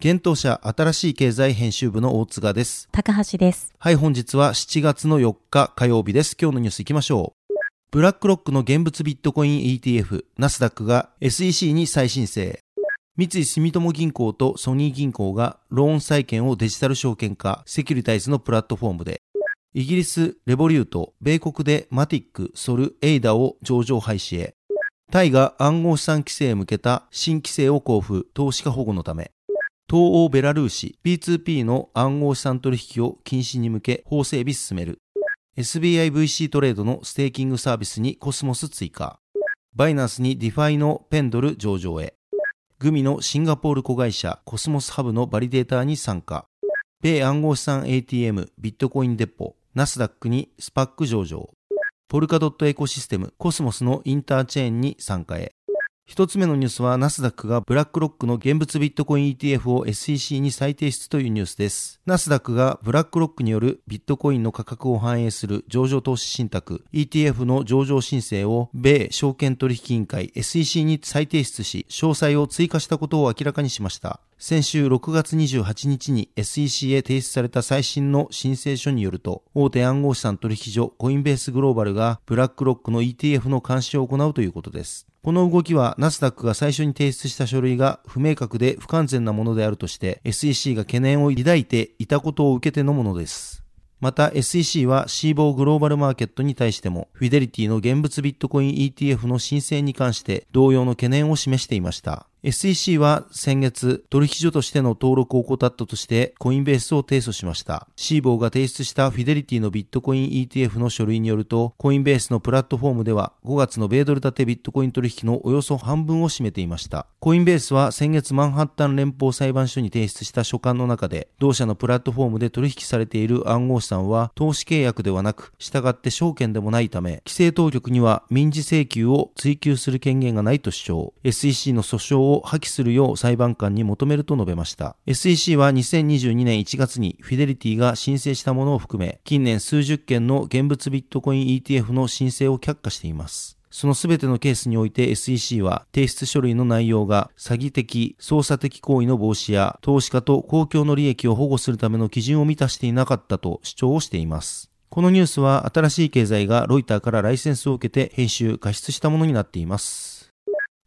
検討者新しい経済編集部の大塚です。高橋です。はい、本日は7月の4日火曜日です。今日のニュース行きましょう。ブラックロックの現物ビットコイン ETF、ナスダックが SEC に再申請。三井住友銀行とソニー銀行がローン債権をデジタル証券化、セキュリタイズのプラットフォームで、イギリス、レボリュート、米国でマティック、ソル、エイダを上場廃止へ、タイが暗号資産規制へ向けた新規制を公布、投資家保護のため、東欧ベラルーシ、P2P の暗号資産取引を禁止に向け法整備進める。SBIVC トレードのステーキングサービスにコスモス追加。バイナンスにディファイのペンドル上場へ。グミのシンガポール子会社コスモスハブのバリデーターに参加。米暗号資産 ATM ビットコインデポナスダックにスパック上場。ポルカドットエコシステムコスモスのインターチェーンに参加へ。一つ目のニュースは、ナスダックがブラックロックの現物ビットコイン ETF を SEC に再提出というニュースです。ナスダックがブラックロックによるビットコインの価格を反映する上場投資信託 ETF の上場申請を米証券取引委員会 SEC に再提出し、詳細を追加したことを明らかにしました。先週6月28日に SEC へ提出された最新の申請書によると、大手暗号資産取引所コインベースグローバルがブラックロックの ETF の監視を行うということです。この動きはナスダックが最初に提出した書類が不明確で不完全なものであるとして SEC が懸念を抱いていたことを受けてのものです。また SEC はシーボーグローバルマーケットに対してもフィデリティの現物ビットコイン ETF の申請に関して同様の懸念を示していました。SEC は先月、取引所としての登録を怠ったとしてコインベースを提訴しました。シーボーが提出したフィデリティのビットコイン ETF の書類によると、コインベースのプラットフォームでは5月の米ドル建てビットコイン取引のおよそ半分を占めていました。コインベースは先月マンハッタン連邦裁判所に提出した書簡の中で、同社のプラットフォームで取引されている暗号資産は投資契約ではなく、従って証券でもないため、規制当局には民事請求を追求する権限がないと主張。SEC の訴訟を破棄するよう裁判官に求めると述べました。SEC は2022年1月にフィデリティが申請したものを含め、近年数十件の現物ビットコイン ETF の申請を却下しています。そのすべてのケースにおいて SEC は提出書類の内容が詐欺的、操作的行為の防止や投資家と公共の利益を保護するための基準を満たしていなかったと主張をしています。このニュースは新しい経済がロイターからライセンスを受けて編集、加筆したものになっています。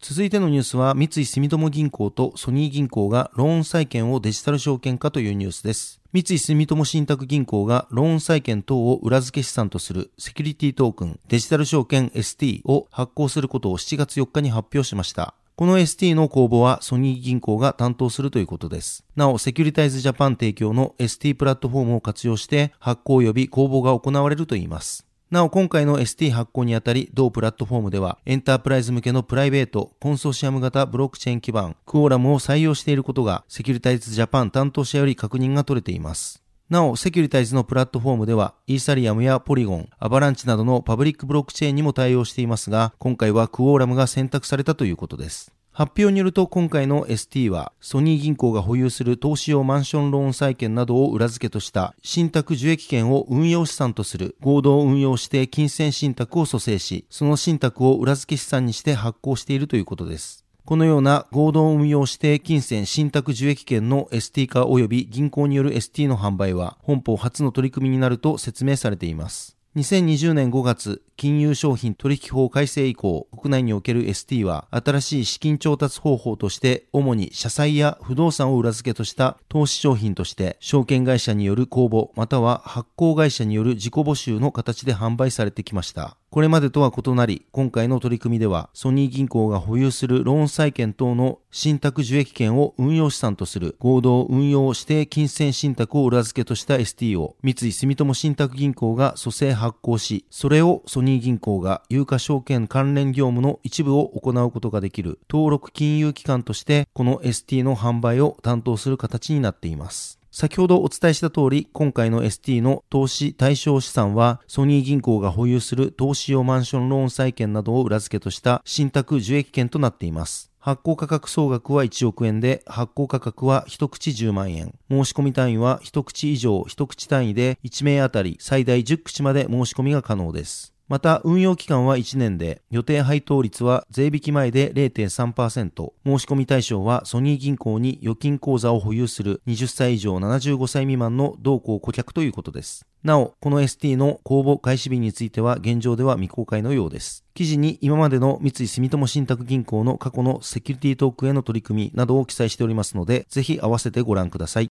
続いてのニュースは、三井住友銀行とソニー銀行がローン債券をデジタル証券化というニュースです。三井住友信託銀行がローン債券等を裏付け資産とするセキュリティトークンデジタル証券 ST を発行することを7月4日に発表しました。この ST の公募はソニー銀行が担当するということです。なお、セキュリタイズジャパン提供の ST プラットフォームを活用して発行及び公募が行われるといいます。なお、今回の ST 発行にあたり、同プラットフォームでは、エンタープライズ向けのプライベート、コンソーシアム型ブロックチェーン基盤、クオーラムを採用していることが、セキュリタイズジャパン担当者より確認が取れています。なお、セキュリタイズのプラットフォームでは、イーサリアムやポリゴン、アバランチなどのパブリックブロックチェーンにも対応していますが、今回はクオーラムが選択されたということです。発表によると今回の ST はソニー銀行が保有する投資用マンションローン債券などを裏付けとした信託受益権を運用資産とする合同運用指定金銭信託を蘇生し、その信託を裏付け資産にして発行しているということです。このような合同運用指定金銭信託受益権の ST 化及び銀行による ST の販売は本邦初の取り組みになると説明されています。2020年5月、金融商品取引法改正以降、国内における ST は新しい資金調達方法として、主に社債や不動産を裏付けとした投資商品として、証券会社による公募、または発行会社による自己募集の形で販売されてきました。これまでとは異なり、今回の取り組みでは、ソニー銀行が保有するローン債券等の信託受益権を運用資産とする合同運用指定金銭信託を裏付けとした ST を三井住友信託銀行が蘇生発行し、それをソニー銀行が有価証券関連業務の一部を行うことができる登録金融機関として、この ST の販売を担当する形になっています。先ほどお伝えした通り、今回の ST の投資対象資産は、ソニー銀行が保有する投資用マンションローン債券などを裏付けとした信託受益権となっています。発行価格総額は1億円で、発行価格は一口10万円。申し込み単位は一口以上一口単位で1名あたり最大10口まで申し込みが可能です。また、運用期間は1年で、予定配当率は税引き前で0.3%、申し込み対象はソニー銀行に預金口座を保有する20歳以上75歳未満の同行顧客ということです。なお、この ST の公募開始日については現状では未公開のようです。記事に今までの三井住友信託銀行の過去のセキュリティトークへの取り組みなどを記載しておりますので、ぜひ合わせてご覧ください。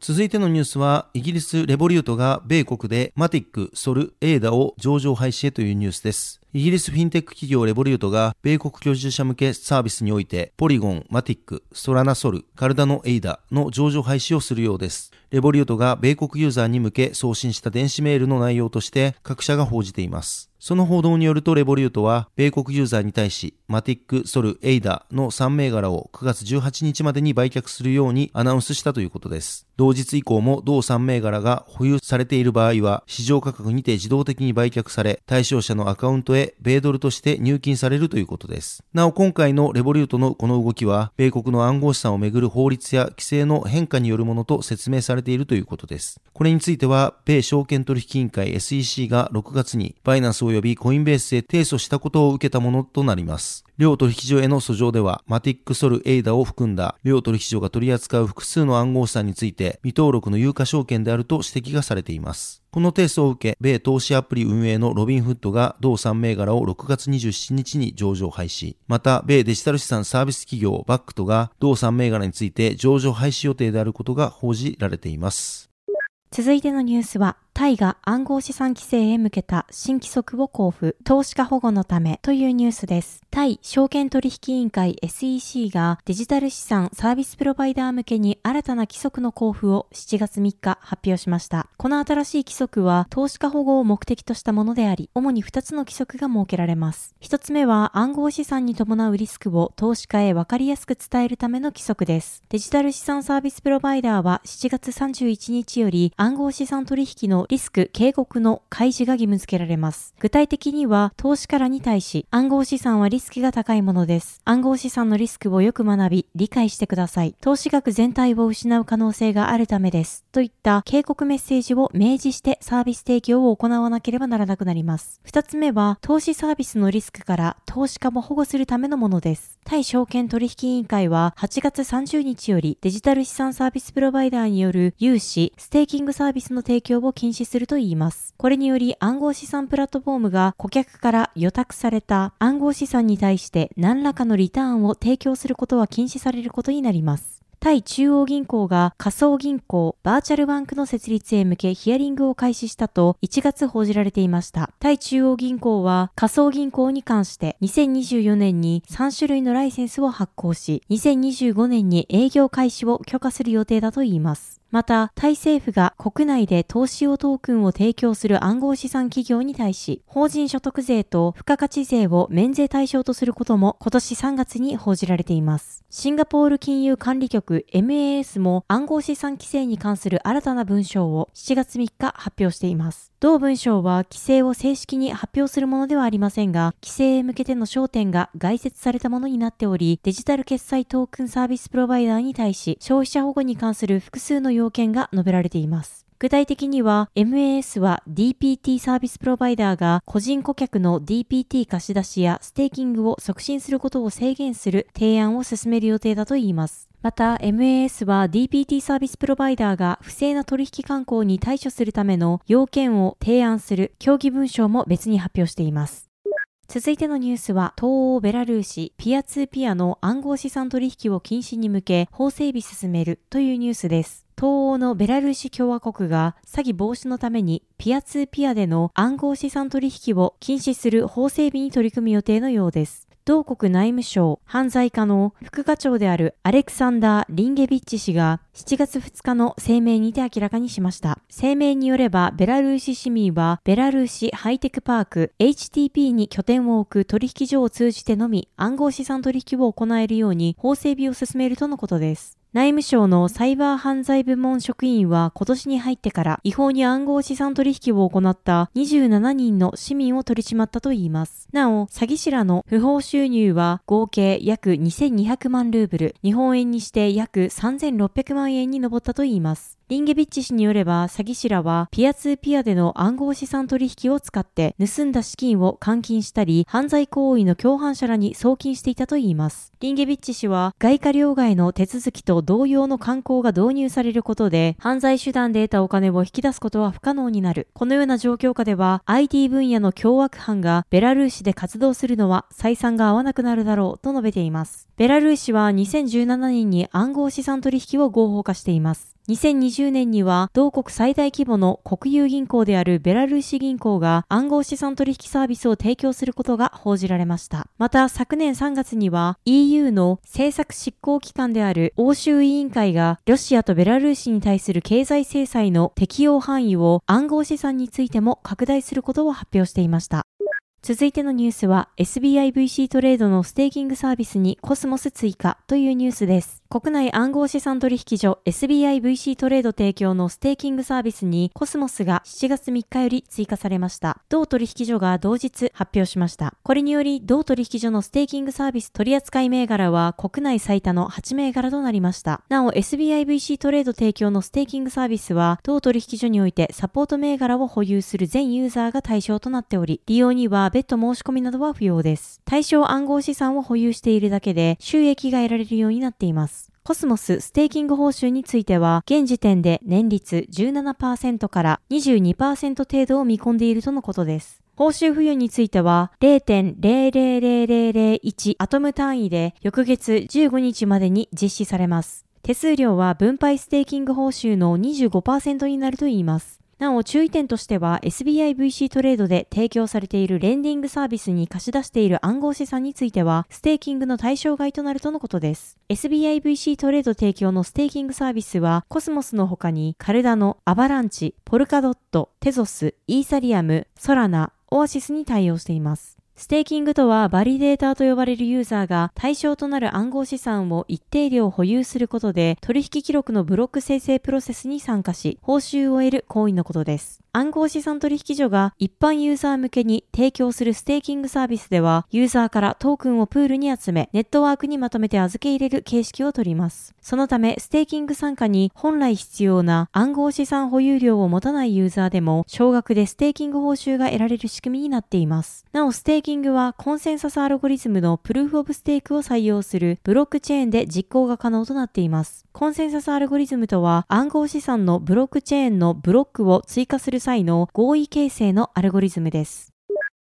続いてのニュースは、イギリスレボリュートが米国でマティック、ソル、エーダを上場廃止へというニュースです。イギリスフィンテック企業レボリュートが米国居住者向けサービスにおいてポリゴン、マティック、ソラナソル、カルダノエイダの上場廃止をするようです。レボリュートが米国ユーザーに向け送信した電子メールの内容として各社が報じています。その報道によるとレボリュートは、米国ユーザーに対し、マティック、ソル、エイダの3銘柄を9月18日までに売却するようにアナウンスしたということです。同日以降も同3銘柄が保有されている場合は、市場価格にて自動的に売却され、対象者のアカウントへ米ドルとして入金されるということです。なお今回のレボリュートのこの動きは、米国の暗号資産をめぐる法律や規制の変化によるものと説明されているということです。これについては、米証券取引委員会 SEC が6月にバイナンス及びコインベースへ提訴したことを受けたものとなります。両取引所への訴状では、マティックソルエイダを含んだ両取引所が取り扱う複数の暗号資産について未登録の有価証券であると指摘がされています。この提訴を受け、米投資アプリ運営のロビンフッドが同3銘柄を6月27日に上場廃止。また、米デジタル資産サービス企業バックトが同3銘柄について上場廃止予定であることが報じられています。続いてのニュースは、タイが暗号資産規制へ向けた新規則を交付、投資家保護のためというニュースです。タイ証券取引委員会 SEC がデジタル資産サービスプロバイダー向けに新たな規則の交付を7月3日発表しました。この新しい規則は投資家保護を目的としたものであり、主に2つの規則が設けられます。1つ目は暗号資産に伴うリスクを投資家へ分かりやすく伝えるための規則です。デジタル資産サービスプロバイダーは7月31日より暗号資産取引のリスク警告の開示が義務付けられます。具体的には、投資家らに対し、暗号資産はリスクが高いものです。暗号資産のリスクをよく学び、理解してください。投資額全体を失う可能性があるためです。といった警告メッセージを明示してサービス提供を行わなければならなくなります。二つ目は、投資サービスのリスクから投資家も保護するためのものです。対証券取引委員会は8月30日よりデジタル資産サービスプロバイダーによる融資、ステーキングサービスの提供を禁禁止すると言います。これにより暗号資産プラットフォームが顧客から予託された暗号資産に対して何らかのリターンを提供することは禁止されることになります。対中央銀行が仮想銀行バーチャルバンクの設立へ向けヒアリングを開始したと1月報じられていました。対中央銀行は仮想銀行に関して2024年に3種類のライセンスを発行し、2025年に営業開始を許可する予定だといいます。また、タイ政府が国内で投資用トークンを提供する暗号資産企業に対し、法人所得税と付加価値税を免税対象とすることも今年3月に報じられています。シンガポール金融管理局 MAS も暗号資産規制に関する新たな文章を7月3日発表しています。同文章は規制を正式に発表するものではありませんが、規制へ向けての焦点が概説されたものになっており、デジタル決済トークンサービスプロバイダーに対し、消費者保護に関する複数の要件が述べられています。具体的には MAS は DPT サービスプロバイダーが個人顧客の DPT 貸し出しやステーキングを促進することを制限する提案を進める予定だといいます。また MAS は DPT サービスプロバイダーが不正な取引慣行に対処するための要件を提案する協議文書も別に発表しています。続いてのニュースは、東欧ベラルーシ、ピアツーピアの暗号資産取引を禁止に向け、法整備進めるというニュースです。東欧のベラルーシ共和国が詐欺防止のためにピアツーピアでの暗号資産取引を禁止する法整備に取り組む予定のようです。同国内務省犯罪課の副課長であるアレクサンダー・リンゲビッチ氏が7月2日の声明にて明らかにしました。声明によれば、ベラルーシ市民はベラルーシハイテクパーク HTP に拠点を置く取引所を通じてのみ暗号資産取引を行えるように法整備を進めるとのことです。内務省のサイバー犯罪部門職員は今年に入ってから違法に暗号資産取引を行った27人の市民を取り締まったといいます。なお、詐欺師らの不法収入は合計約2200万ルーブル、日本円にして約3600万円に上ったといいます。リンゲビッチ氏によれば、詐欺師らはピアツーピアでの暗号資産取引を使って盗んだ資金を換金したり、犯罪行為の共犯者らに送金していたといいます。リンゲビッチ氏は、外貨両替の手続きと同様の観光が導入されることで、犯罪手段で得たお金を引き出すことは不可能になる。このような状況下では、IT 分野の凶悪犯がベラルーシで活動するのは採算が合わなくなるだろうと述べています。ベラルーシは2017年に暗号資産取引を合法化しています。2020年には同国最大規模の国有銀行であるベラルーシ銀行が暗号資産取引サービスを提供することが報じられました。また昨年3月には EU の政策執行機関である欧州委員会がロシアとベラルーシに対する経済制裁の適用範囲を暗号資産についても拡大することを発表していました。続いてのニュースは SBIVC トレードのステーキングサービスにコスモス追加というニュースです。国内暗号資産取引所 SBIVC トレード提供のステーキングサービスにコスモスが7月3日より追加されました。同取引所が同日発表しました。これにより同取引所のステーキングサービス取扱い銘柄は国内最多の8銘柄となりました。なお SBIVC トレード提供のステーキングサービスは同取引所においてサポート銘柄を保有する全ユーザーが対象となっており、利用には別途申し込みなどは不要です。対象暗号資産を保有しているだけで収益が得られるようになっています。コスモスステーキング報酬については、現時点で年率17%から22%程度を見込んでいるとのことです。報酬付与については0.00001アトム単位で翌月15日までに実施されます。手数料は分配ステーキング報酬の25%になるといいます。なお注意点としては SBIVC トレードで提供されているレンディングサービスに貸し出している暗号資産についてはステーキングの対象外となるとのことです。SBIVC トレード提供のステーキングサービスはコスモスの他にカルダノ、アバランチ、ポルカドット、テゾス、イーサリアム、ソラナ、オアシスに対応しています。ステーキングとはバリデーターと呼ばれるユーザーが対象となる暗号資産を一定量保有することで取引記録のブロック生成プロセスに参加し報酬を得る行為のことです。暗号資産取引所が一般ユーザー向けに提供するステーキングサービスでは、ユーザーからトークンをプールに集め、ネットワークにまとめて預け入れる形式をとります。そのため、ステーキング参加に本来必要な暗号資産保有量を持たないユーザーでも、少額でステーキング報酬が得られる仕組みになっています。なお、ステーキングはコンセンサスアルゴリズムのプルーフオブステークを採用するブロックチェーンで実行が可能となっています。コンセンサスアルゴリズムとは、暗号資産のブロックチェーンのブロックを追加する際の合意形成のアルゴリズムです。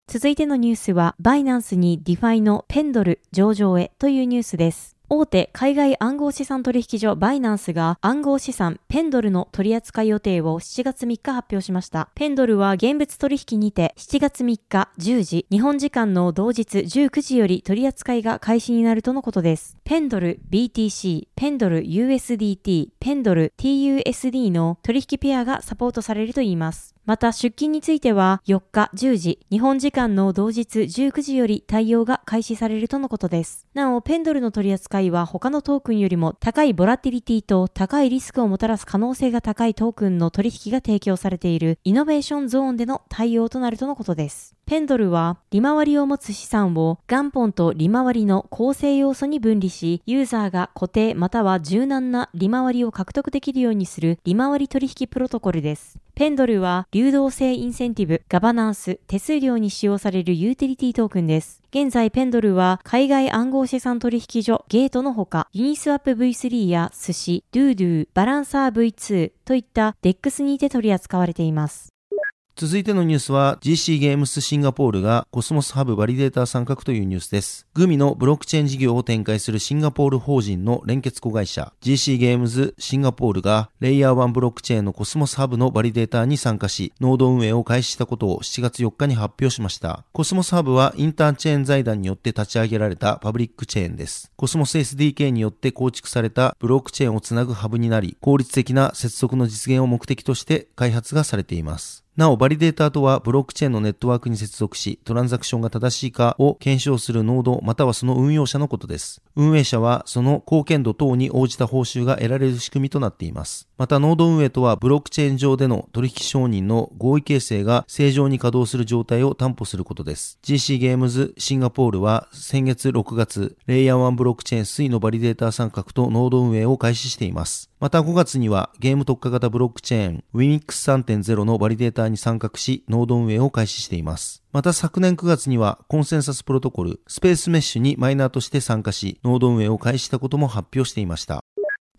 続いてのニュースは、バイナンスにディファイのペンドル上場へというニュースです。大手海外暗号資産取引所バイナンスが暗号資産ペンドルの取扱い予定を7月3日発表しました。ペンドルは現物取引にて7月3日10時、日本時間の同日19時より取扱いが開始になるとのことです。ペンドル BTC、ペンドル USDT、ペンドル TUSD の取引ペアがサポートされるといいます。また出勤については4日10時、日本時間の同日19時より対応が開始されるとのことです。なお、ペンドルの取り扱いは他のトークンよりも高いボラティリティと高いリスクをもたらす可能性が高いトークンの取引が提供されているイノベーションゾーンでの対応となるとのことです。ペンドルは利回りを持つ資産を元本と利回りの構成要素に分離し、ユーザーが固定または柔軟な利回りを獲得できるようにする利回り取引プロトコルです。ペンドルは流動性インセンティブ、ガバナンス、手数料に使用されるユーティリティトークンです。現在ペンドルは海外暗号資産取引所ゲートのほか、ユニスワップ V3 やスシ、ドゥードゥー、バランサー V2 といった DEX にて取り扱われています。続いてのニュースは GC ゲームスシンガポールがコスモスハブバリデーター参画というニュースです。グミのブロックチェーン事業を展開するシンガポール法人の連結子会社 GC ゲームズシンガポールがレイヤー1ブロックチェーンのコスモスハブのバリデーターに参加し、ノード運営を開始したことを7月4日に発表しました。コスモスハブはインターチェーン財団によって立ち上げられたパブリックチェーンです。コスモス SDK によって構築されたブロックチェーンをつなぐハブになり、効率的な接続の実現を目的として開発がされています。なお、バリデーターとはブロックチェーンのネットワークに接続し、トランザクションが正しいかを検証するノードまたはその運用者のことです。運営者はその貢献度等に応じた報酬が得られる仕組みとなっています。また、ノード運営とはブロックチェーン上での取引承認の合意形成が正常に稼働する状態を担保することです。GC ゲームズシンガポールは先月6月、レイヤー1ブロックチェーン Sui のバリデーター参画とノード運営を開始しています。また5月にはゲーム特化型ブロックチェーン Winix3.0 のバリデーターに参画し、ノード運営を開始しています。また昨年9月にはコンセンサスプロトコルスペースメッシュにマイナーとして参加し、ノード運営を開始したことも発表していました。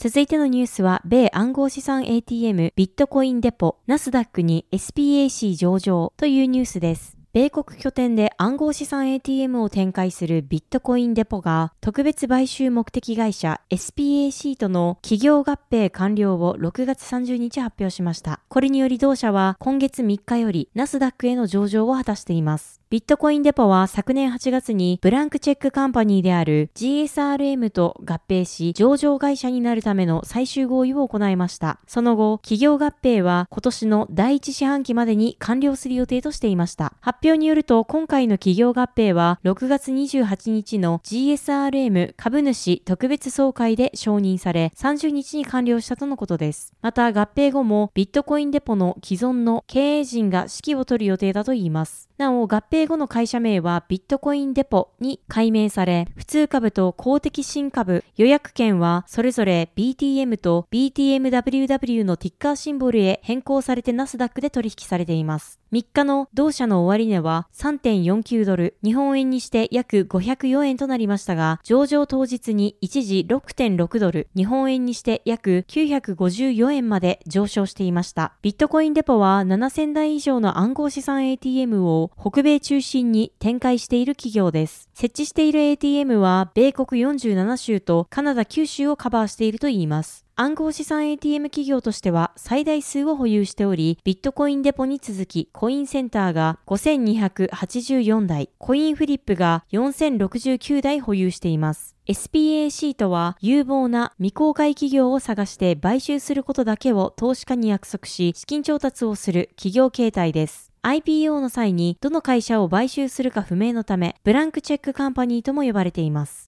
続いてのニュースは、米暗号資産 ATM ビットコインデポナスダックに SPAC 上場というニュースです。米国拠点で暗号資産 ATM を展開するビットコインデポが特別買収目的会社 SPAC との企業合併完了を6月30日発表しました。これにより同社は今月3日よりナスダックへの上場を果たしています。ビットコインデポは昨年8月にブランクチェックカンパニーである GSRM と合併し上場会社になるための最終合意を行いました。その後、企業合併は今年の第一四半期までに完了する予定としていました。発表によると今回の企業合併は6月28日の GSRM 株主特別総会で承認され30日に完了したとのことです。また合併後もビットコインデポの既存の経営陣が指揮を取る予定だといいます。なお、合併後の会社名はビットコインデポに改名され、普通株と公的新株予約権はそれぞれ BTM と BTMWW のティッカーシンボルへ変更されてナスダックで取引されています。3日の同社の終値は3.49ドル、日本円にして約504円となりましたが、上場当日に一時6.6ドル、日本円にして約954円まで上昇していました。ビットコインデポは7000台以上の暗号資産 ATM を北米中心に展開している企業です。設置している ATM は米国47州とカナダ9州をカバーしているといいます。暗号資産 ATM 企業としては最大数を保有しており、ビットコインデポに続き、コインセンターが5284台、コインフリップが4069台保有しています。SPAC とは有望な未公開企業を探して買収することだけを投資家に約束し、資金調達をする企業形態です。IPO の際にどの会社を買収するか不明のため、ブランクチェックカンパニーとも呼ばれています。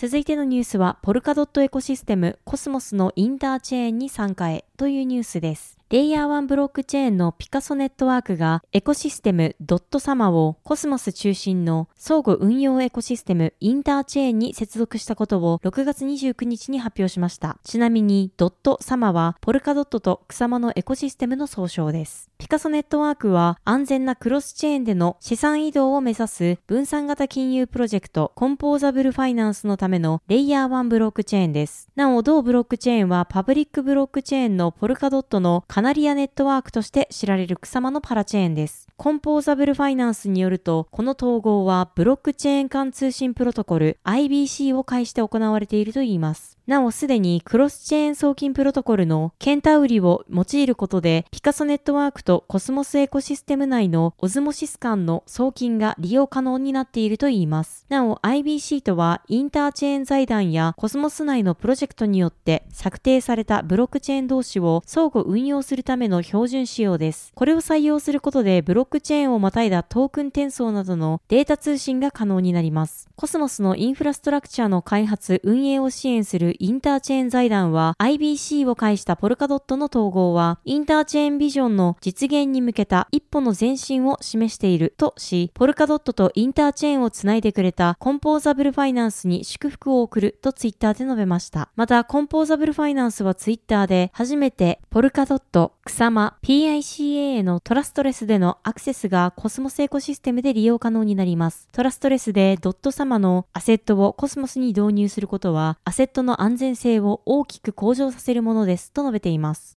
続いてのニュースは、ポルカドットエコシステムコスモスのインターチェーンに参加へというニュースです。レイヤー1ブロックチェーンのピカソネットワークがエコシステムドットサマをコスモス中心の相互運用エコシステムインターチェーンに接続したことを6月29日に発表しました。ちなみにドットサマはポルカドットとクサマのエコシステムの総称です。ピカソネットワークは安全なクロスチェーンでの資産移動を目指す分散型金融プロジェクトコンポーザブルファイナンスのためのレイヤー1ブロックチェーンです。なお同ブロックチェーンはパブリックブロックチェーンのポルカドットのカナリアネットワークとして知られるクサマのパラチェーンです。コンポーザブルファイナンスによると、この統合はブロックチェーン間通信プロトコル IBC を介して行われているといいます。なおすでにクロスチェーン送金プロトコルのケンタウリを用いることで、ピカソネットワークとコスモスエコシステム内のオズモシス間の送金が利用可能になっているといいます。なお IBC とはインターチェーン財団やコスモス内のプロジェクトによって策定されたブロックチェーン同士を相互運用するするための標準仕様です。これを採用することでブロックチェーンをまたいだトークン転送などのデータ通信が可能になります。コスモスのインフラストラクチャーの開発、運営を支援するインターチェーン財団は IBC を介したポルカドットの統合はインターチェーンビジョンの実現に向けた一歩の前進を示しているとし、ポルカドットとインターチェーンをつないでくれたコンポーザブルファイナンスに祝福を送るとツイッターで述べました。また、コンポーザブルファイナンスはツイッターで初めてポルカドット、クサマ、PICA へのトラストレスでのアクセスがコスモスエコシステムで利用可能になります。トラストレスでドットサマのアセットをコスモスに導入することは、アセットの安全性を大きく向上させるものですと述べています。